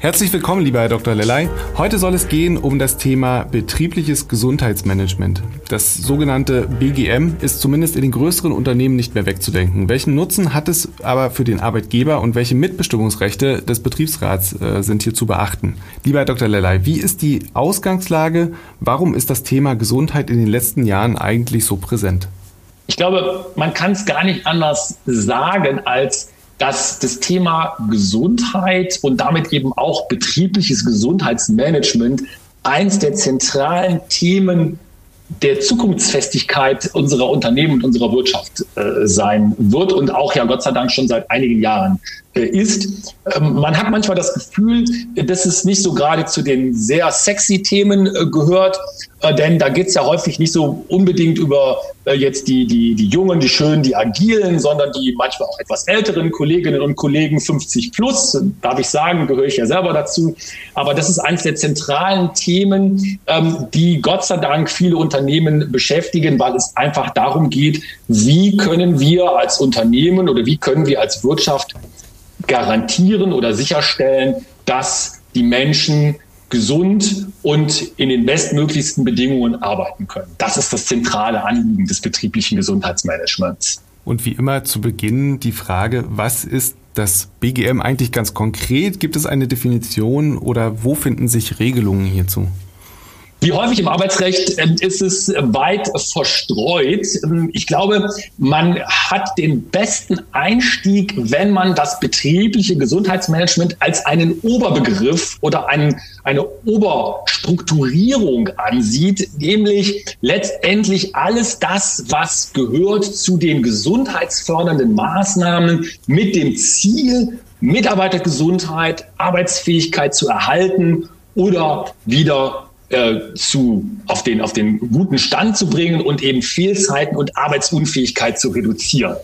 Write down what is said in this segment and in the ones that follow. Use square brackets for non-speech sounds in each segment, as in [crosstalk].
Herzlich willkommen, lieber Herr Dr. Lellay. Heute soll es gehen um das Thema betriebliches Gesundheitsmanagement. Das sogenannte BGM ist zumindest in den größeren Unternehmen nicht mehr wegzudenken. Welchen Nutzen hat es aber für den Arbeitgeber und welche Mitbestimmungsrechte des Betriebsrats äh, sind hier zu beachten? Lieber Herr Dr. Lellay, wie ist die Ausgangslage? Warum ist das Thema Gesundheit in den letzten Jahren eigentlich so präsent? Ich glaube, man kann es gar nicht anders sagen als dass das Thema Gesundheit und damit eben auch betriebliches Gesundheitsmanagement eins der zentralen Themen der Zukunftsfestigkeit unserer Unternehmen und unserer Wirtschaft äh, sein wird und auch ja Gott sei Dank schon seit einigen Jahren ist. Ähm, man hat manchmal das Gefühl, dass es nicht so gerade zu den sehr sexy Themen äh, gehört, äh, denn da geht es ja häufig nicht so unbedingt über äh, jetzt die, die, die Jungen, die Schönen, die Agilen, sondern die manchmal auch etwas älteren Kolleginnen und Kollegen 50 plus, darf ich sagen, gehöre ich ja selber dazu. Aber das ist eines der zentralen Themen, ähm, die Gott sei Dank viele Unternehmen beschäftigen, weil es einfach darum geht, wie können wir als Unternehmen oder wie können wir als Wirtschaft garantieren oder sicherstellen, dass die Menschen gesund und in den bestmöglichsten Bedingungen arbeiten können. Das ist das zentrale Anliegen des betrieblichen Gesundheitsmanagements. Und wie immer zu Beginn die Frage, was ist das BGM eigentlich ganz konkret? Gibt es eine Definition oder wo finden sich Regelungen hierzu? Wie häufig im Arbeitsrecht ähm, ist es weit verstreut. Ähm, ich glaube, man hat den besten Einstieg, wenn man das betriebliche Gesundheitsmanagement als einen Oberbegriff oder einen, eine Oberstrukturierung ansieht, nämlich letztendlich alles das, was gehört zu den gesundheitsfördernden Maßnahmen mit dem Ziel, Mitarbeitergesundheit, Arbeitsfähigkeit zu erhalten oder wieder äh, zu, auf, den, auf den guten Stand zu bringen und eben Fehlzeiten und Arbeitsunfähigkeit zu reduzieren.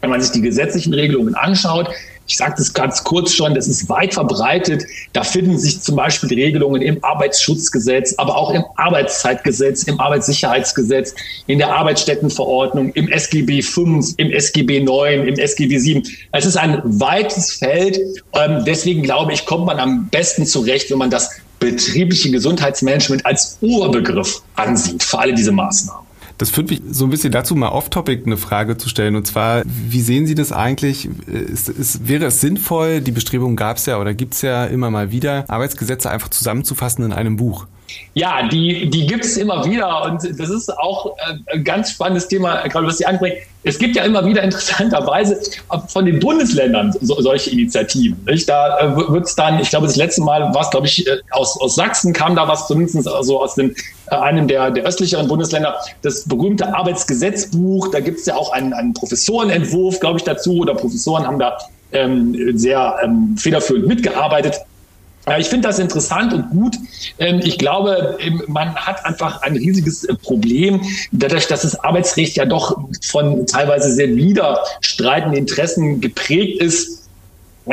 Wenn man sich die gesetzlichen Regelungen anschaut, ich sagte es ganz kurz schon, das ist weit verbreitet. Da finden sich zum Beispiel Regelungen im Arbeitsschutzgesetz, aber auch im Arbeitszeitgesetz, im Arbeitssicherheitsgesetz, in der Arbeitsstättenverordnung, im SGB V, im SGB IX, im SGB VII. Es ist ein weites Feld. Ähm, deswegen glaube ich, kommt man am besten zurecht, wenn man das betriebliche Gesundheitsmanagement als Urbegriff ansieht für alle diese Maßnahmen. Das führt mich so ein bisschen dazu, mal off-topic eine Frage zu stellen. Und zwar, wie sehen Sie das eigentlich? Ist, ist, wäre es sinnvoll, die Bestrebungen gab es ja oder gibt es ja immer mal wieder, Arbeitsgesetze einfach zusammenzufassen in einem Buch? Ja, die, die gibt es immer wieder und das ist auch äh, ein ganz spannendes Thema, gerade was Sie anbringen. Es gibt ja immer wieder [laughs] interessanterweise von den Bundesländern so, solche Initiativen. Nicht? Da äh, wird es dann, ich glaube, das letzte Mal war es, glaube ich, äh, aus, aus Sachsen kam da was, zumindest also aus dem, einem der, der östlicheren Bundesländer, das berühmte Arbeitsgesetzbuch. Da gibt es ja auch einen, einen Professorenentwurf, glaube ich, dazu, oder Professoren haben da ähm, sehr ähm, federführend mitgearbeitet. Ich finde das interessant und gut. Ähm, ich glaube, ähm, man hat einfach ein riesiges äh, Problem, dadurch, dass das Arbeitsrecht ja doch von teilweise sehr widerstreitenden Interessen geprägt ist.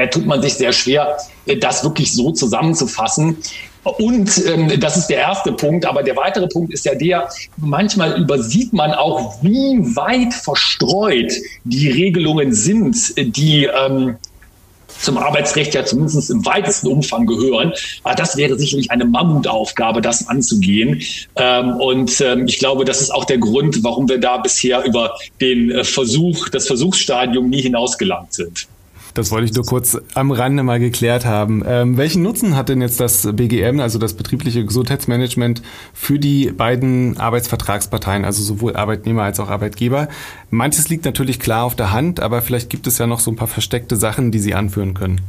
tut man sich sehr schwer, äh, das wirklich so zusammenzufassen. Und ähm, das ist der erste Punkt. Aber der weitere Punkt ist ja der, manchmal übersieht man auch, wie weit verstreut die Regelungen sind, die ähm, zum Arbeitsrecht ja zumindest im weitesten Umfang gehören. Aber das wäre sicherlich eine Mammutaufgabe, das anzugehen. Ähm, und ähm, ich glaube, das ist auch der Grund, warum wir da bisher über den äh, Versuch, das Versuchsstadium nie hinausgelangt sind. Das wollte ich nur kurz am Rande mal geklärt haben. Ähm, welchen Nutzen hat denn jetzt das BGM, also das betriebliche Gesundheitsmanagement, für die beiden Arbeitsvertragsparteien, also sowohl Arbeitnehmer als auch Arbeitgeber? Manches liegt natürlich klar auf der Hand, aber vielleicht gibt es ja noch so ein paar versteckte Sachen, die Sie anführen können.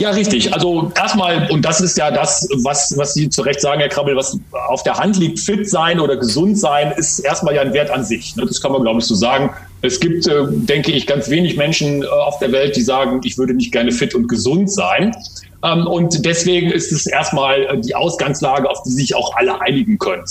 Ja, richtig. Also erstmal, und das ist ja das, was, was Sie zu Recht sagen, Herr Krabbel, was auf der Hand liegt, fit sein oder gesund sein, ist erstmal ja ein Wert an sich. Ne? Das kann man, glaube ich, so sagen. Es gibt, äh, denke ich, ganz wenig Menschen äh, auf der Welt, die sagen, ich würde nicht gerne fit und gesund sein. Ähm, und deswegen ist es erstmal äh, die Ausgangslage, auf die sich auch alle einigen können.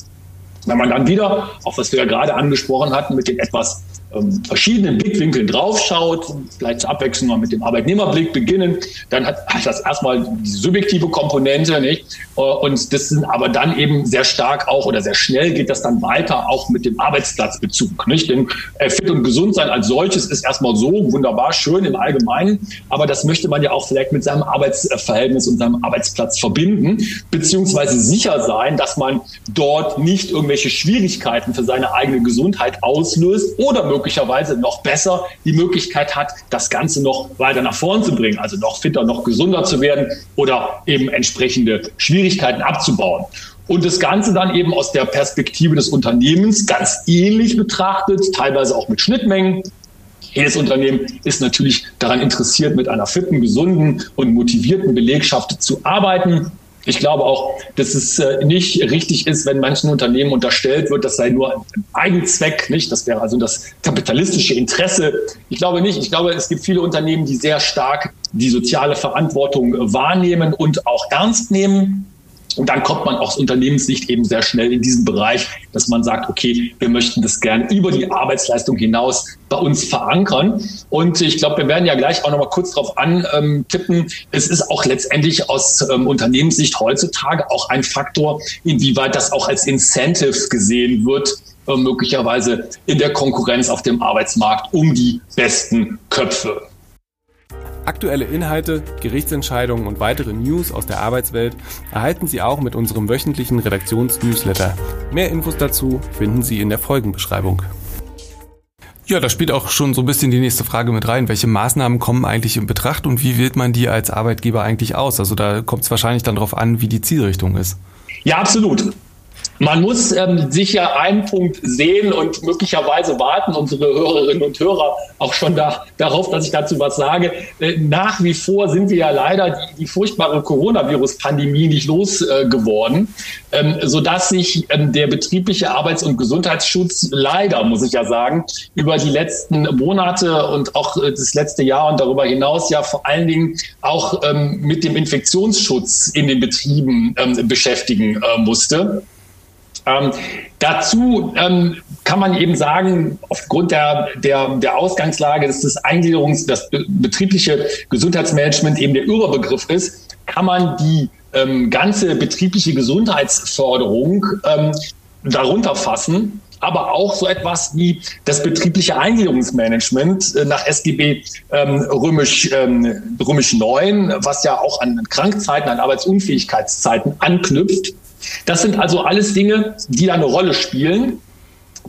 Wenn man dann wieder, auch was wir ja gerade angesprochen hatten, mit den etwas ähm, verschiedenen Blickwinkeln draufschaut, vielleicht zur Abwechslung mal mit dem Arbeitnehmerblick beginnen, dann hat, das erstmal die subjektive Komponente, nicht? Äh, und das sind aber dann eben sehr stark auch oder sehr schnell geht das dann weiter auch mit dem Arbeitsplatzbezug, nicht? Denn äh, fit und gesund sein als solches ist erstmal so wunderbar schön im Allgemeinen, aber das möchte man ja auch vielleicht mit seinem Arbeitsverhältnis und seinem Arbeitsplatz verbinden, beziehungsweise sicher sein, dass man dort nicht irgendwelche Schwierigkeiten für seine eigene Gesundheit auslöst oder möglicherweise möglicherweise noch besser die Möglichkeit hat, das Ganze noch weiter nach vorn zu bringen, also noch fitter, noch gesunder zu werden oder eben entsprechende Schwierigkeiten abzubauen. Und das Ganze dann eben aus der Perspektive des Unternehmens ganz ähnlich betrachtet, teilweise auch mit Schnittmengen. Jedes Unternehmen ist natürlich daran interessiert, mit einer fitten, gesunden und motivierten Belegschaft zu arbeiten. Ich glaube auch, dass es äh, nicht richtig ist, wenn manchen Unternehmen unterstellt wird, das sei nur ein Eigenzweck, nicht? Das wäre also das kapitalistische Interesse. Ich glaube nicht. Ich glaube, es gibt viele Unternehmen, die sehr stark die soziale Verantwortung wahrnehmen und auch ernst nehmen. Und dann kommt man aus Unternehmenssicht eben sehr schnell in diesen Bereich, dass man sagt, okay, wir möchten das gerne über die Arbeitsleistung hinaus bei uns verankern. Und ich glaube, wir werden ja gleich auch noch mal kurz darauf antippen. Es ist auch letztendlich aus ähm, Unternehmenssicht heutzutage auch ein Faktor, inwieweit das auch als Incentive gesehen wird, äh, möglicherweise in der Konkurrenz auf dem Arbeitsmarkt um die besten Köpfe. Aktuelle Inhalte, Gerichtsentscheidungen und weitere News aus der Arbeitswelt erhalten Sie auch mit unserem wöchentlichen Redaktionsnewsletter. Mehr Infos dazu finden Sie in der Folgenbeschreibung. Ja, da spielt auch schon so ein bisschen die nächste Frage mit rein. Welche Maßnahmen kommen eigentlich in Betracht und wie wählt man die als Arbeitgeber eigentlich aus? Also da kommt es wahrscheinlich dann darauf an, wie die Zielrichtung ist. Ja, absolut. Man muss ähm, sicher einen Punkt sehen und möglicherweise warten unsere Hörerinnen und Hörer auch schon da, darauf, dass ich dazu was sage. Äh, nach wie vor sind wir ja leider die, die furchtbare Coronavirus-Pandemie nicht losgeworden, äh, ähm, sodass sich ähm, der betriebliche Arbeits- und Gesundheitsschutz leider, muss ich ja sagen, über die letzten Monate und auch äh, das letzte Jahr und darüber hinaus ja vor allen Dingen auch ähm, mit dem Infektionsschutz in den Betrieben ähm, beschäftigen äh, musste. Ähm, dazu ähm, kann man eben sagen, aufgrund der, der, der Ausgangslage, dass das Eingliederungs-, das betriebliche Gesundheitsmanagement eben der Überbegriff ist, kann man die ähm, ganze betriebliche Gesundheitsförderung ähm, darunter fassen aber auch so etwas wie das betriebliche Eingliederungsmanagement äh, nach SGB ähm, römisch, ähm, römisch 9, was ja auch an Krankzeiten, an Arbeitsunfähigkeitszeiten anknüpft. Das sind also alles Dinge, die da eine Rolle spielen.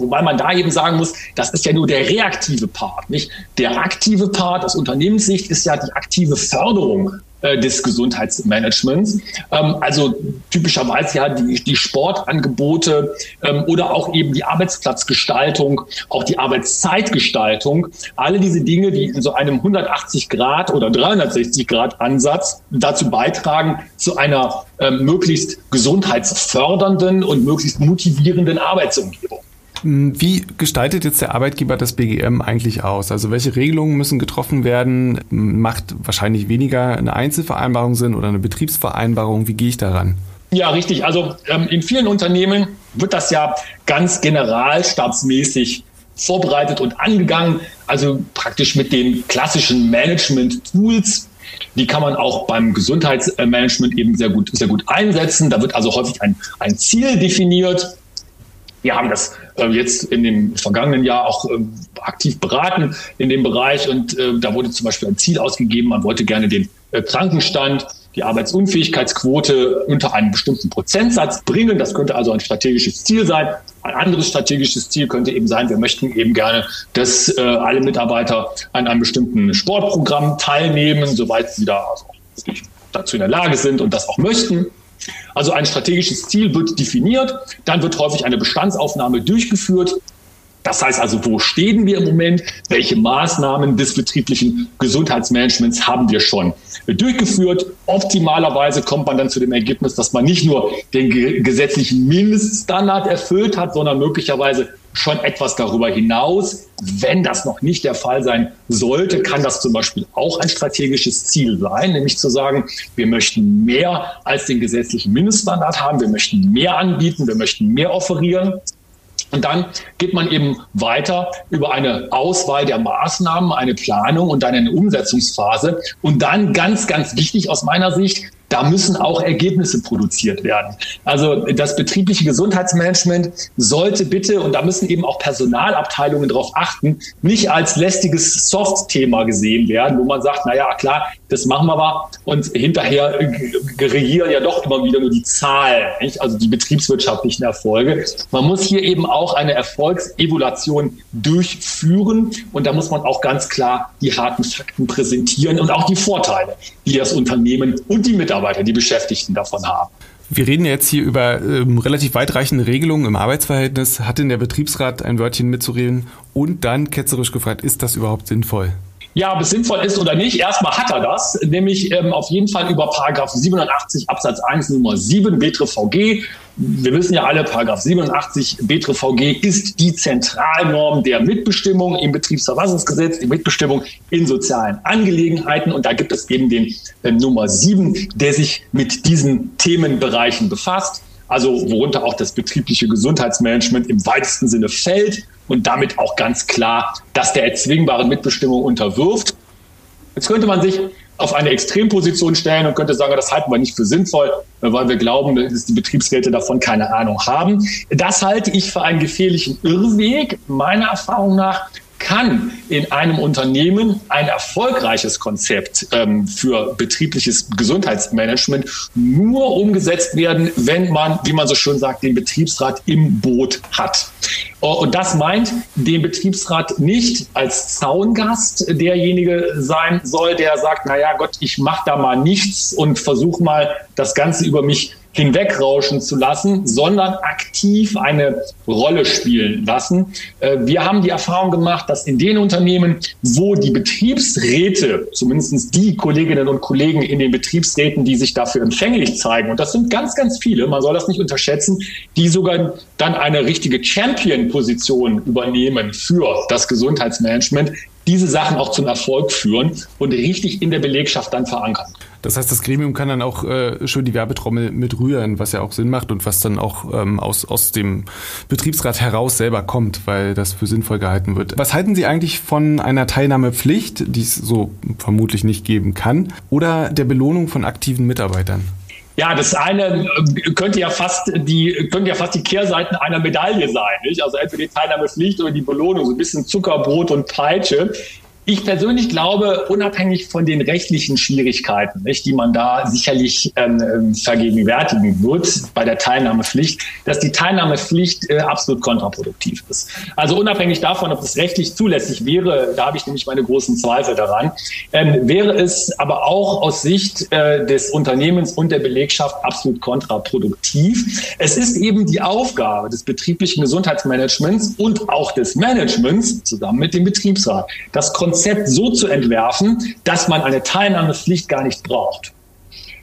Wobei man da eben sagen muss, das ist ja nur der reaktive Part, nicht? Der aktive Part aus Unternehmenssicht ist ja die aktive Förderung äh, des Gesundheitsmanagements. Ähm, also typischerweise ja die, die Sportangebote ähm, oder auch eben die Arbeitsplatzgestaltung, auch die Arbeitszeitgestaltung. Alle diese Dinge, die in so einem 180 Grad oder 360 Grad Ansatz dazu beitragen, zu einer ähm, möglichst gesundheitsfördernden und möglichst motivierenden Arbeitsumgebung. Wie gestaltet jetzt der Arbeitgeber das BGM eigentlich aus? Also welche Regelungen müssen getroffen werden? Macht wahrscheinlich weniger eine Einzelvereinbarung Sinn oder eine Betriebsvereinbarung? Wie gehe ich daran? Ja, richtig. Also ähm, in vielen Unternehmen wird das ja ganz generalstabsmäßig vorbereitet und angegangen. Also praktisch mit den klassischen Management-Tools. Die kann man auch beim Gesundheitsmanagement eben sehr gut, sehr gut einsetzen. Da wird also häufig ein, ein Ziel definiert wir haben das jetzt in dem vergangenen Jahr auch äh, aktiv beraten in dem Bereich und äh, da wurde zum Beispiel ein Ziel ausgegeben, man wollte gerne den äh, Krankenstand, die Arbeitsunfähigkeitsquote unter einen bestimmten Prozentsatz bringen. Das könnte also ein strategisches Ziel sein. Ein anderes strategisches Ziel könnte eben sein, wir möchten eben gerne, dass äh, alle Mitarbeiter an einem bestimmten Sportprogramm teilnehmen, soweit sie da also dazu in der Lage sind und das auch möchten. Also ein strategisches Ziel wird definiert, dann wird häufig eine Bestandsaufnahme durchgeführt. Das heißt also, wo stehen wir im Moment? Welche Maßnahmen des betrieblichen Gesundheitsmanagements haben wir schon durchgeführt? Optimalerweise kommt man dann zu dem Ergebnis, dass man nicht nur den gesetzlichen Mindeststandard erfüllt hat, sondern möglicherweise schon etwas darüber hinaus. Wenn das noch nicht der Fall sein sollte, kann das zum Beispiel auch ein strategisches Ziel sein, nämlich zu sagen, wir möchten mehr als den gesetzlichen Mindeststandard haben, wir möchten mehr anbieten, wir möchten mehr offerieren. Und dann geht man eben weiter über eine Auswahl der Maßnahmen, eine Planung und dann eine Umsetzungsphase. Und dann ganz, ganz wichtig aus meiner Sicht, da müssen auch Ergebnisse produziert werden. Also das betriebliche Gesundheitsmanagement sollte bitte, und da müssen eben auch Personalabteilungen darauf achten, nicht als lästiges Soft-Thema gesehen werden, wo man sagt, na ja, klar, das machen wir mal und hinterher regieren ja doch immer wieder nur die Zahlen, nicht? also die betriebswirtschaftlichen Erfolge. Man muss hier eben auch eine Erfolgsevaluation durchführen und da muss man auch ganz klar die harten Fakten präsentieren und auch die Vorteile, die das Unternehmen und die Mitarbeiter Mitarbeiter, die Beschäftigten davon haben. Wir reden jetzt hier über ähm, relativ weitreichende Regelungen im Arbeitsverhältnis. Hat denn der Betriebsrat ein Wörtchen mitzureden? Und dann ketzerisch gefragt, ist das überhaupt sinnvoll? Ja, ob es sinnvoll ist oder nicht, erstmal hat er das, nämlich ähm, auf jeden Fall über Paragraph 87 Absatz 1 Nummer 7 BTRVG. Wir wissen ja alle, Paragraph 87 BTRVG ist die Zentralnorm der Mitbestimmung im Betriebsverfassungsgesetz, die Mitbestimmung in sozialen Angelegenheiten. Und da gibt es eben den äh, Nummer 7, der sich mit diesen Themenbereichen befasst also worunter auch das betriebliche Gesundheitsmanagement im weitesten Sinne fällt und damit auch ganz klar, dass der erzwingbaren Mitbestimmung unterwirft. Jetzt könnte man sich auf eine Extremposition stellen und könnte sagen, das halten wir nicht für sinnvoll, weil wir glauben, dass die Betriebsräte davon keine Ahnung haben. Das halte ich für einen gefährlichen Irrweg. Meiner Erfahrung nach kann in einem Unternehmen ein erfolgreiches Konzept ähm, für betriebliches Gesundheitsmanagement nur umgesetzt werden, wenn man, wie man so schön sagt, den Betriebsrat im Boot hat. Oh, und das meint den Betriebsrat nicht als Zaungast derjenige sein soll, der sagt, na ja, Gott, ich mache da mal nichts und versuche mal das Ganze über mich hinwegrauschen zu lassen, sondern aktiv eine Rolle spielen lassen. Äh, wir haben die Erfahrung gemacht, dass in den Unternehmen, wo die Betriebsräte, zumindest die Kolleginnen und Kollegen in den Betriebsräten, die sich dafür empfänglich zeigen, und das sind ganz, ganz viele, man soll das nicht unterschätzen, die sogar dann eine richtige Champion-Position übernehmen für das Gesundheitsmanagement, diese Sachen auch zum Erfolg führen und richtig in der Belegschaft dann verankern. Das heißt, das Gremium kann dann auch äh, schön die Werbetrommel mitrühren, was ja auch Sinn macht und was dann auch ähm, aus, aus dem Betriebsrat heraus selber kommt, weil das für sinnvoll gehalten wird. Was halten Sie eigentlich von einer Teilnahmepflicht, die es so vermutlich nicht geben kann, oder der Belohnung von aktiven Mitarbeitern? Ja, das eine äh, könnte ja fast die, könnte ja fast die Kehrseiten einer Medaille sein. Nicht? Also entweder die Teilnahmepflicht oder die Belohnung, so ein bisschen Zuckerbrot und Peitsche. Ich persönlich glaube, unabhängig von den rechtlichen Schwierigkeiten, nicht, die man da sicherlich ähm, ähm, vergegenwärtigen wird bei der Teilnahmepflicht, dass die Teilnahmepflicht äh, absolut kontraproduktiv ist. Also unabhängig davon, ob es rechtlich zulässig wäre, da habe ich nämlich meine großen Zweifel daran, ähm, wäre es aber auch aus Sicht äh, des Unternehmens und der Belegschaft absolut kontraproduktiv. Es ist eben die Aufgabe des betrieblichen Gesundheitsmanagements und auch des Managements zusammen mit dem Betriebsrat, das Konzept so zu entwerfen, dass man eine Teilnahmepflicht gar nicht braucht.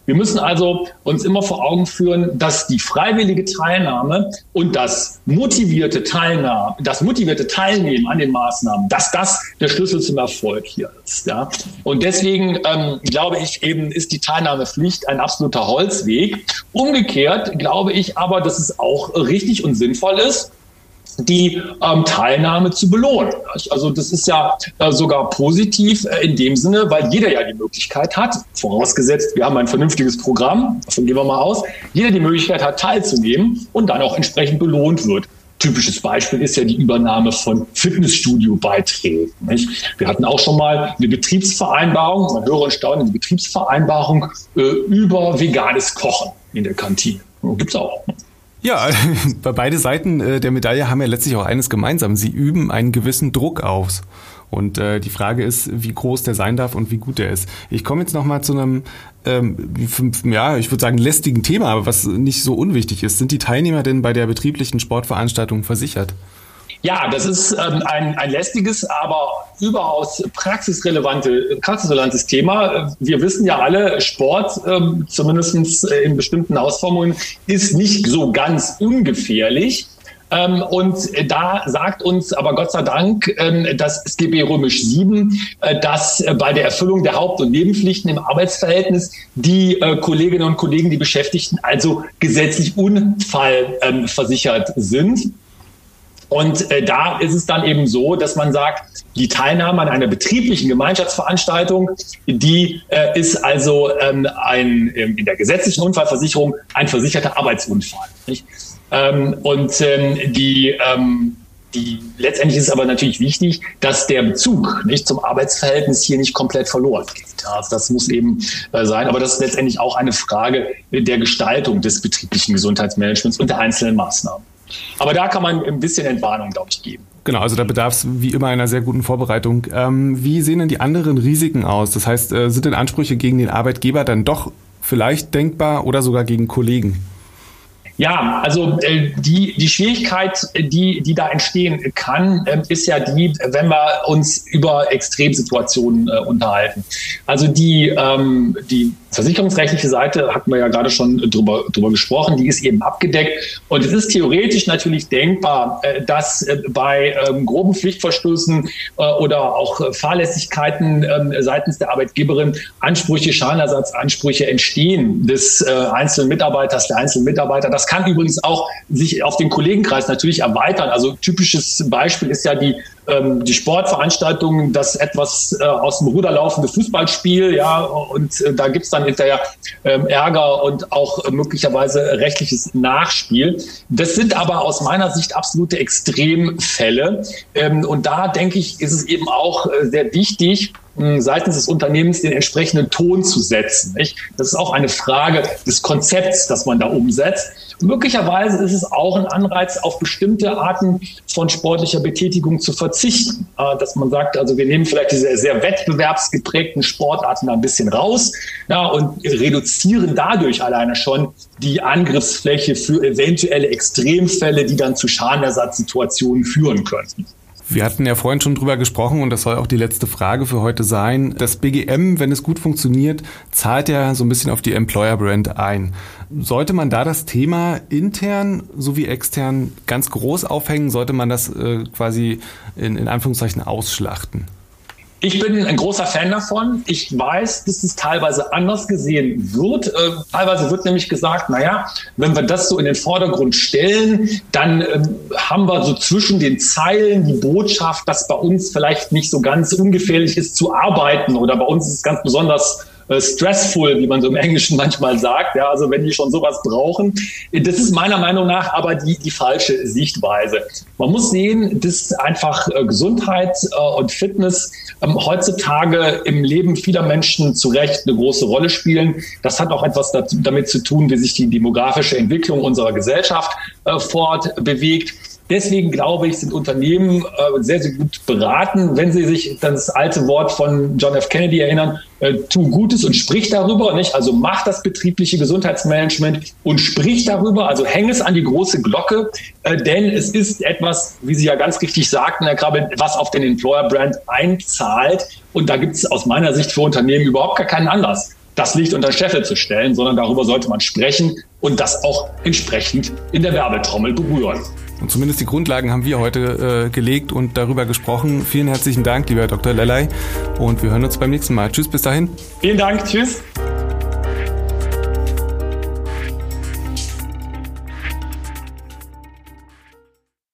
Wir müssen also uns immer vor Augen führen, dass die freiwillige Teilnahme und das motivierte Teilnahme, das motivierte Teilnehmen an den Maßnahmen, dass das der Schlüssel zum Erfolg hier ist. Ja. Und deswegen ähm, glaube ich eben, ist die Teilnahmepflicht ein absoluter Holzweg. Umgekehrt glaube ich aber, dass es auch richtig und sinnvoll ist, die ähm, Teilnahme zu belohnen. Also das ist ja äh, sogar positiv äh, in dem Sinne, weil jeder ja die Möglichkeit hat, vorausgesetzt, wir haben ein vernünftiges Programm, davon gehen wir mal aus, jeder die Möglichkeit hat, teilzunehmen und dann auch entsprechend belohnt wird. Typisches Beispiel ist ja die Übernahme von Fitnessstudio-Beiträgen. Wir hatten auch schon mal eine Betriebsvereinbarung, man höre und staune, eine Betriebsvereinbarung äh, über veganes Kochen in der Kantine. Gibt's auch. Ja, [laughs] beide Seiten äh, der Medaille haben ja letztlich auch eines gemeinsam. Sie üben einen gewissen Druck aus. Und äh, die Frage ist, wie groß der sein darf und wie gut der ist. Ich komme jetzt nochmal zu einem, ähm, ja, ich würde sagen, lästigen Thema, aber was nicht so unwichtig ist. Sind die Teilnehmer denn bei der betrieblichen Sportveranstaltung versichert? Ja, das ist ähm, ein, ein lästiges, aber überaus praxisrelevante, praxisrelevantes Thema. Wir wissen ja alle, Sport, ähm, zumindest in bestimmten Ausformungen, ist nicht so ganz ungefährlich. Ähm, und da sagt uns aber Gott sei Dank ähm, das SGB Römisch 7, äh, dass äh, bei der Erfüllung der Haupt- und Nebenpflichten im Arbeitsverhältnis die äh, Kolleginnen und Kollegen, die Beschäftigten also gesetzlich unfallversichert sind. Und äh, da ist es dann eben so, dass man sagt, die Teilnahme an einer betrieblichen Gemeinschaftsveranstaltung, die äh, ist also ähm, ein, in der gesetzlichen Unfallversicherung ein versicherter Arbeitsunfall. Nicht? Ähm, und ähm, die, ähm, die, letztendlich ist es aber natürlich wichtig, dass der Bezug nicht zum Arbeitsverhältnis hier nicht komplett verloren geht. Also das muss eben äh, sein. Aber das ist letztendlich auch eine Frage der Gestaltung des betrieblichen Gesundheitsmanagements und der einzelnen Maßnahmen. Aber da kann man ein bisschen Entwarnung, glaube ich, geben. Genau, also da bedarf es wie immer einer sehr guten Vorbereitung. Ähm, wie sehen denn die anderen Risiken aus? Das heißt, äh, sind denn Ansprüche gegen den Arbeitgeber dann doch vielleicht denkbar oder sogar gegen Kollegen? Ja, also äh, die, die Schwierigkeit, die, die da entstehen kann, äh, ist ja die, wenn wir uns über Extremsituationen äh, unterhalten. Also die, ähm, die versicherungsrechtliche Seite hatten wir ja gerade schon drüber, drüber gesprochen, die ist eben abgedeckt. Und es ist theoretisch natürlich denkbar, äh, dass äh, bei ähm, groben Pflichtverstößen äh, oder auch Fahrlässigkeiten ähm, seitens der Arbeitgeberin Ansprüche, Schadenersatzansprüche entstehen des einzelnen Mitarbeiters, der einzelnen Mitarbeiter. Das kann übrigens auch sich auf den Kollegenkreis natürlich erweitern. Also typisches Beispiel ist ja die ähm, die Sportveranstaltungen, das etwas äh, aus dem Ruder laufende Fußballspiel, ja, und äh, da gibt's dann hinterher ähm, Ärger und auch äh, möglicherweise rechtliches Nachspiel. Das sind aber aus meiner Sicht absolute Extremfälle. Ähm, und da denke ich, ist es eben auch äh, sehr wichtig, seitens des Unternehmens den entsprechenden Ton zu setzen. Nicht? Das ist auch eine Frage des Konzepts, das man da umsetzt. Möglicherweise ist es auch ein Anreiz, auf bestimmte Arten von sportlicher Betätigung zu verzichten. Äh, dass man sagt, also wir nehmen vielleicht diese sehr wettbewerbsgeprägten Sportarten ein bisschen raus ja, und reduzieren dadurch alleine schon die Angriffsfläche für eventuelle Extremfälle, die dann zu Schadenersatzsituationen führen könnten. Wir hatten ja vorhin schon drüber gesprochen und das soll auch die letzte Frage für heute sein. Das BGM, wenn es gut funktioniert, zahlt ja so ein bisschen auf die Employer Brand ein. Sollte man da das Thema intern sowie extern ganz groß aufhängen? Sollte man das äh, quasi in, in Anführungszeichen ausschlachten? Ich bin ein großer Fan davon. Ich weiß, dass es teilweise anders gesehen wird. Äh, teilweise wird nämlich gesagt, naja, wenn wir das so in den Vordergrund stellen, dann ähm, haben wir so zwischen den Zeilen die Botschaft, dass bei uns vielleicht nicht so ganz ungefährlich ist zu arbeiten oder bei uns ist es ganz besonders äh, stressful, wie man so im Englischen manchmal sagt. Ja, also wenn die schon sowas brauchen. Das ist meiner Meinung nach aber die, die falsche Sichtweise. Man muss sehen, dass einfach äh, Gesundheit äh, und Fitness ähm, heutzutage im Leben vieler Menschen zu Recht eine große Rolle spielen. Das hat auch etwas damit zu tun, wie sich die demografische Entwicklung unserer Gesellschaft fortbewegt. Deswegen glaube ich, sind Unternehmen äh, sehr, sehr gut beraten, wenn sie sich das alte Wort von John F. Kennedy erinnern, äh, tu Gutes und sprich darüber, nicht? Also mach das betriebliche Gesundheitsmanagement und sprich darüber, also häng es an die große Glocke, äh, denn es ist etwas, wie Sie ja ganz richtig sagten, Herr Krabbel, was auf den Employer Brand einzahlt. Und da gibt es aus meiner Sicht für Unternehmen überhaupt gar keinen Anlass das Licht unter Scheffel zu stellen, sondern darüber sollte man sprechen und das auch entsprechend in der Werbetrommel berühren. Und zumindest die Grundlagen haben wir heute äh, gelegt und darüber gesprochen. Vielen herzlichen Dank, lieber Dr. Lellay. Und wir hören uns beim nächsten Mal. Tschüss, bis dahin. Vielen Dank. Tschüss.